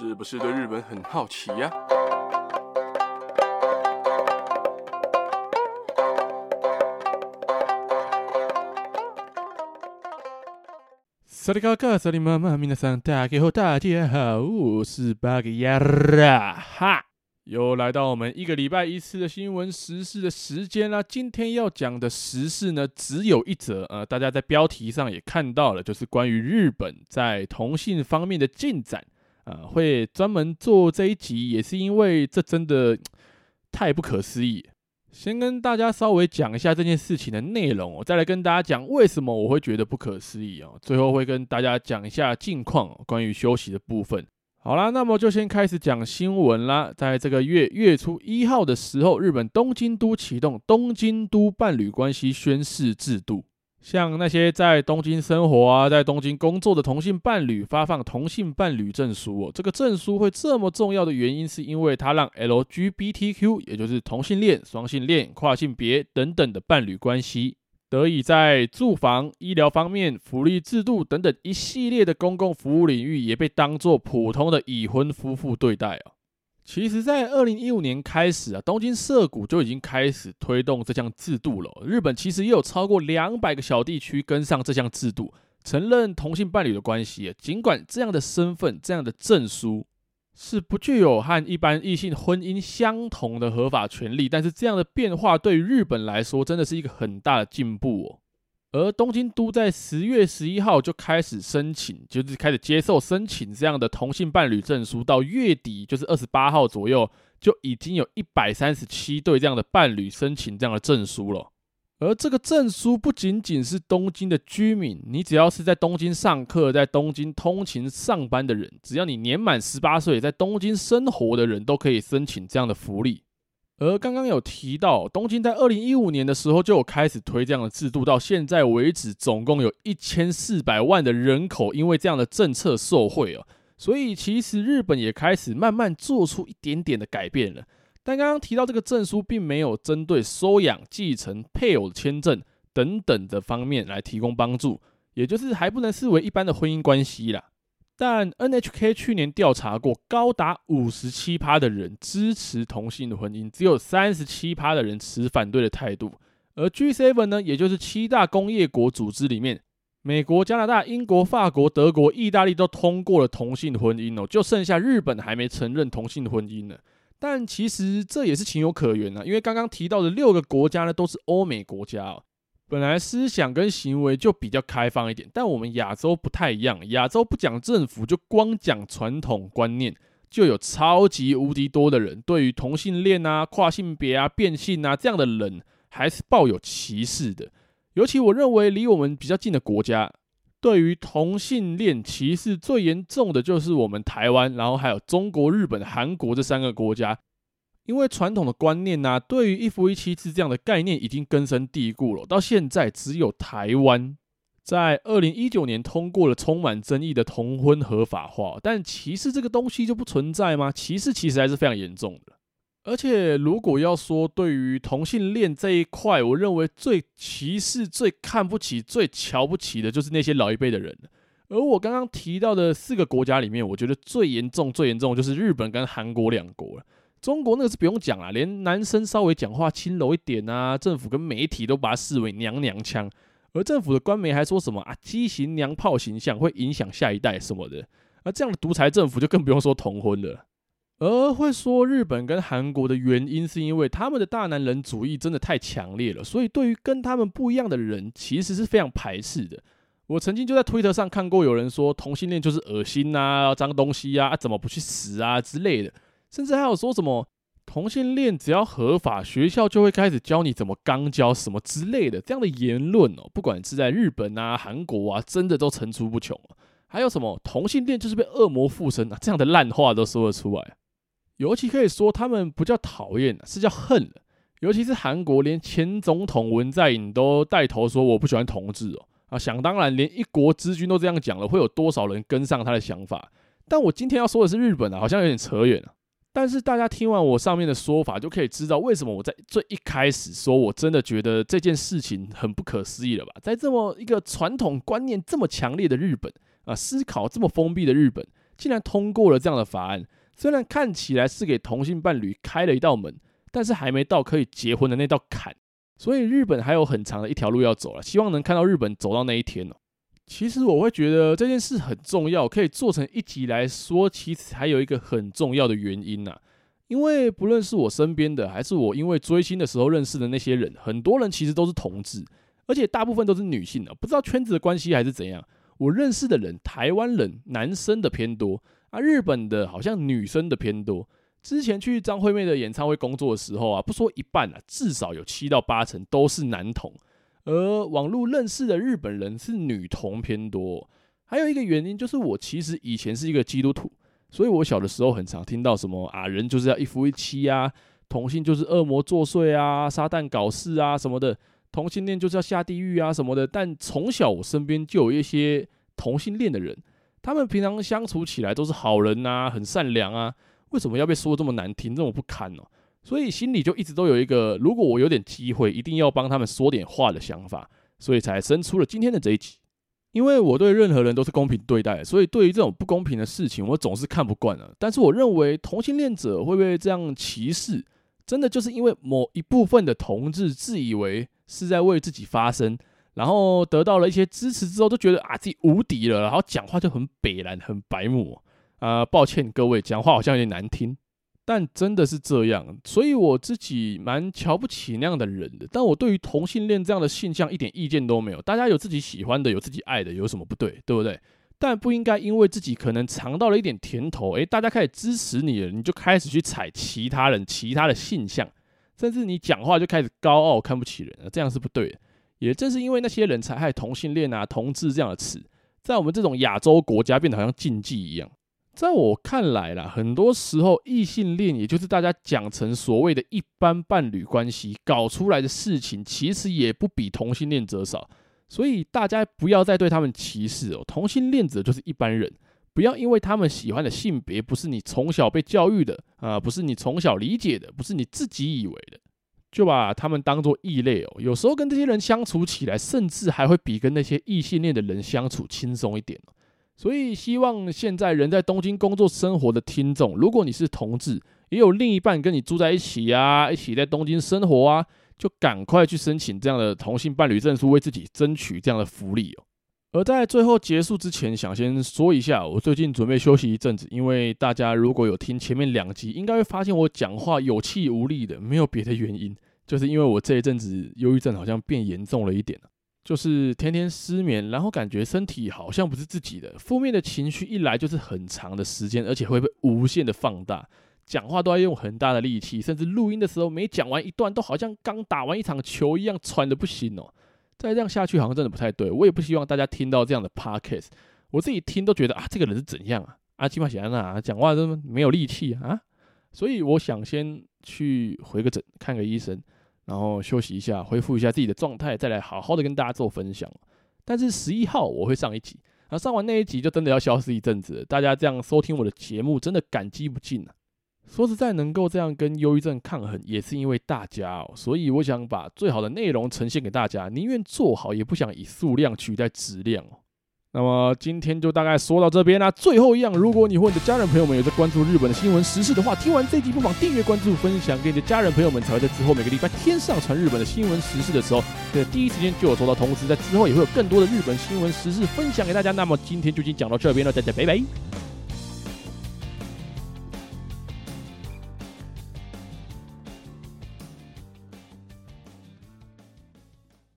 是不是对日本很好奇呀？萨里嘎嘎，萨里妈妈，米娜桑，大家好，大家好，我是巴格亚拉哈，又来到我们一个礼拜一次的新闻时事的时间啦。今天要讲的时事呢，只有一则，呃，大家在标题上也看到了，就是关于日本在同性方面的进展。啊，会专门做这一集，也是因为这真的太不可思议。先跟大家稍微讲一下这件事情的内容，我再来跟大家讲为什么我会觉得不可思议哦。最后会跟大家讲一下近况，关于休息的部分。好啦，那么就先开始讲新闻啦。在这个月月初一号的时候，日本东京都启动东京都伴侣关系宣誓制度。像那些在东京生活啊，在东京工作的同性伴侣发放同性伴侣证书哦。这个证书会这么重要的原因，是因为它让 LGBTQ，也就是同性恋、双性恋、跨性别等等的伴侣关系，得以在住房、医疗方面、福利制度等等一系列的公共服务领域，也被当作普通的已婚夫妇对待哦。其实，在二零一五年开始啊，东京涩谷就已经开始推动这项制度了。日本其实也有超过两百个小地区跟上这项制度，承认同性伴侣的关系。尽管这样的身份、这样的证书是不具有和一般异性婚姻相同的合法权利，但是这样的变化对于日本来说，真的是一个很大的进步哦。而东京都在十月十一号就开始申请，就是开始接受申请这样的同性伴侣证书，到月底就是二十八号左右，就已经有一百三十七对这样的伴侣申请这样的证书了。而这个证书不仅仅是东京的居民，你只要是在东京上课、在东京通勤上班的人，只要你年满十八岁，在东京生活的人都可以申请这样的福利。而刚刚有提到，东京在二零一五年的时候就有开始推这样的制度，到现在为止，总共有一千四百万的人口因为这样的政策受惠哦。所以其实日本也开始慢慢做出一点点的改变了。但刚刚提到这个证书，并没有针对收养、继承、配偶签证等等的方面来提供帮助，也就是还不能视为一般的婚姻关系啦。但 NHK 去年调查过，高达五十七趴的人支持同性的婚姻，只有三十七趴的人持反对的态度。而 G7 呢，也就是七大工业国组织里面，美国、加拿大、英国、法国、德国、意大利都通过了同性婚姻哦，就剩下日本还没承认同性婚姻呢。但其实这也是情有可原啊，因为刚刚提到的六个国家呢，都是欧美国家哦。本来思想跟行为就比较开放一点，但我们亚洲不太一样。亚洲不讲政府，就光讲传统观念，就有超级无敌多的人对于同性恋啊、跨性别啊、变性啊这样的人，还是抱有歧视的。尤其我认为离我们比较近的国家，对于同性恋歧视最严重的就是我们台湾，然后还有中国、日本、韩国这三个国家。因为传统的观念呢、啊，对于一夫一妻制这样的概念已经根深蒂固了。到现在，只有台湾在二零一九年通过了充满争议的同婚合法化。但歧视这个东西就不存在吗？歧视其实还是非常严重的。而且，如果要说对于同性恋这一块，我认为最歧视、最看不起、最瞧不起的就是那些老一辈的人。而我刚刚提到的四个国家里面，我觉得最严重、最严重就是日本跟韩国两国了。中国那个是不用讲了，连男生稍微讲话轻柔一点啊，政府跟媒体都把它视为娘娘腔，而政府的官媒还说什么啊，畸形娘炮形象会影响下一代什么的，而这样的独裁政府就更不用说同婚了。而会说日本跟韩国的原因，是因为他们的大男人主义真的太强烈了，所以对于跟他们不一样的人，其实是非常排斥的。我曾经就在推特上看过有人说同性恋就是恶心啊，脏东西啊，啊怎么不去死啊之类的。甚至还有说什么同性恋只要合法，学校就会开始教你怎么肛交什么之类的这样的言论哦，不管是在日本啊、韩国啊，真的都层出不穷。还有什么同性恋就是被恶魔附身啊，这样的烂话都说得出来。尤其可以说他们不叫讨厌，是叫恨了。尤其是韩国，连前总统文在寅都带头说我不喜欢同志哦啊，想当然，连一国之君都这样讲了，会有多少人跟上他的想法？但我今天要说的是日本啊，好像有点扯远了。但是大家听完我上面的说法，就可以知道为什么我在最一开始说我真的觉得这件事情很不可思议了吧？在这么一个传统观念这么强烈的日本啊，思考这么封闭的日本，竟然通过了这样的法案。虽然看起来是给同性伴侣开了一道门，但是还没到可以结婚的那道坎。所以日本还有很长的一条路要走了，希望能看到日本走到那一天哦。其实我会觉得这件事很重要，可以做成一集来说。其实还有一个很重要的原因呐，因为不论是我身边的，还是我因为追星的时候认识的那些人，很多人其实都是同志，而且大部分都是女性的，不知道圈子的关系还是怎样。我认识的人，台湾人男生的偏多啊，日本的好像女生的偏多。之前去张惠妹的演唱会工作的时候啊，不说一半啊，至少有七到八成都是男同。而网络认识的日本人是女同偏多，还有一个原因就是我其实以前是一个基督徒，所以我小的时候很常听到什么啊，人就是要一夫一妻啊，同性就是恶魔作祟啊，撒旦搞事啊什么的，同性恋就是要下地狱啊什么的。但从小我身边就有一些同性恋的人，他们平常相处起来都是好人啊，很善良啊，为什么要被说这么难听，这么不堪呢？所以心里就一直都有一个，如果我有点机会，一定要帮他们说点话的想法，所以才生出了今天的这一集。因为我对任何人都是公平对待，所以对于这种不公平的事情，我总是看不惯的。但是我认为同性恋者会被这样歧视，真的就是因为某一部分的同志自以为是在为自己发声，然后得到了一些支持之后，都觉得啊自己无敌了，然后讲话就很北烂、很白目。啊、抱歉各位，讲话好像有点难听。但真的是这样，所以我自己蛮瞧不起那样的人的。但我对于同性恋这样的现象一点意见都没有。大家有自己喜欢的，有自己爱的，有什么不对？对不对？但不应该因为自己可能尝到了一点甜头，诶，大家开始支持你了，你就开始去踩其他人、其他的现象，甚至你讲话就开始高傲、看不起人了，这样是不对的。也正是因为那些人才害同性恋啊、同志这样的词，在我们这种亚洲国家变得好像禁忌一样。在我看来啦，很多时候异性恋也就是大家讲成所谓的一般伴侣关系搞出来的事情，其实也不比同性恋者少。所以大家不要再对他们歧视哦，同性恋者就是一般人，不要因为他们喜欢的性别不是你从小被教育的啊，不是你从小理解的，不是你自己以为的，就把他们当作异类哦。有时候跟这些人相处起来，甚至还会比跟那些异性恋的人相处轻松一点哦。所以，希望现在人在东京工作生活的听众，如果你是同志，也有另一半跟你住在一起啊，一起在东京生活啊，就赶快去申请这样的同性伴侣证书，为自己争取这样的福利哦。而在最后结束之前，想先说一下，我最近准备休息一阵子，因为大家如果有听前面两集，应该会发现我讲话有气无力的，没有别的原因，就是因为我这一阵子忧郁症好像变严重了一点。就是天天失眠，然后感觉身体好像不是自己的，负面的情绪一来就是很长的时间，而且会被无限的放大，讲话都要用很大的力气，甚至录音的时候每讲完一段都好像刚打完一场球一样喘得不行哦。再这样下去好像真的不太对，我也不希望大家听到这样的 podcast，我自己听都觉得啊，这个人是怎样啊？阿基玛喜安娜讲话都没有力气啊，所以我想先去回个诊，看个医生。然后休息一下，恢复一下自己的状态，再来好好的跟大家做分享。但是十一号我会上一集，然后上完那一集就真的要消失一阵子。大家这样收听我的节目，真的感激不尽啊！说实在，能够这样跟忧郁症抗衡，也是因为大家哦。所以我想把最好的内容呈现给大家，宁愿做好，也不想以数量取代质量哦。那么今天就大概说到这边啦。最后一样，如果你或你的家人朋友们有在关注日本的新闻时事的话，听完这集不妨订阅、关注、分享给你的家人朋友们，才会在之后每个礼拜天上传日本的新闻时事的时候，在第一时间就有收到通知。在之后也会有更多的日本新闻时事分享给大家。那么今天就已经讲到这边了，大家拜拜。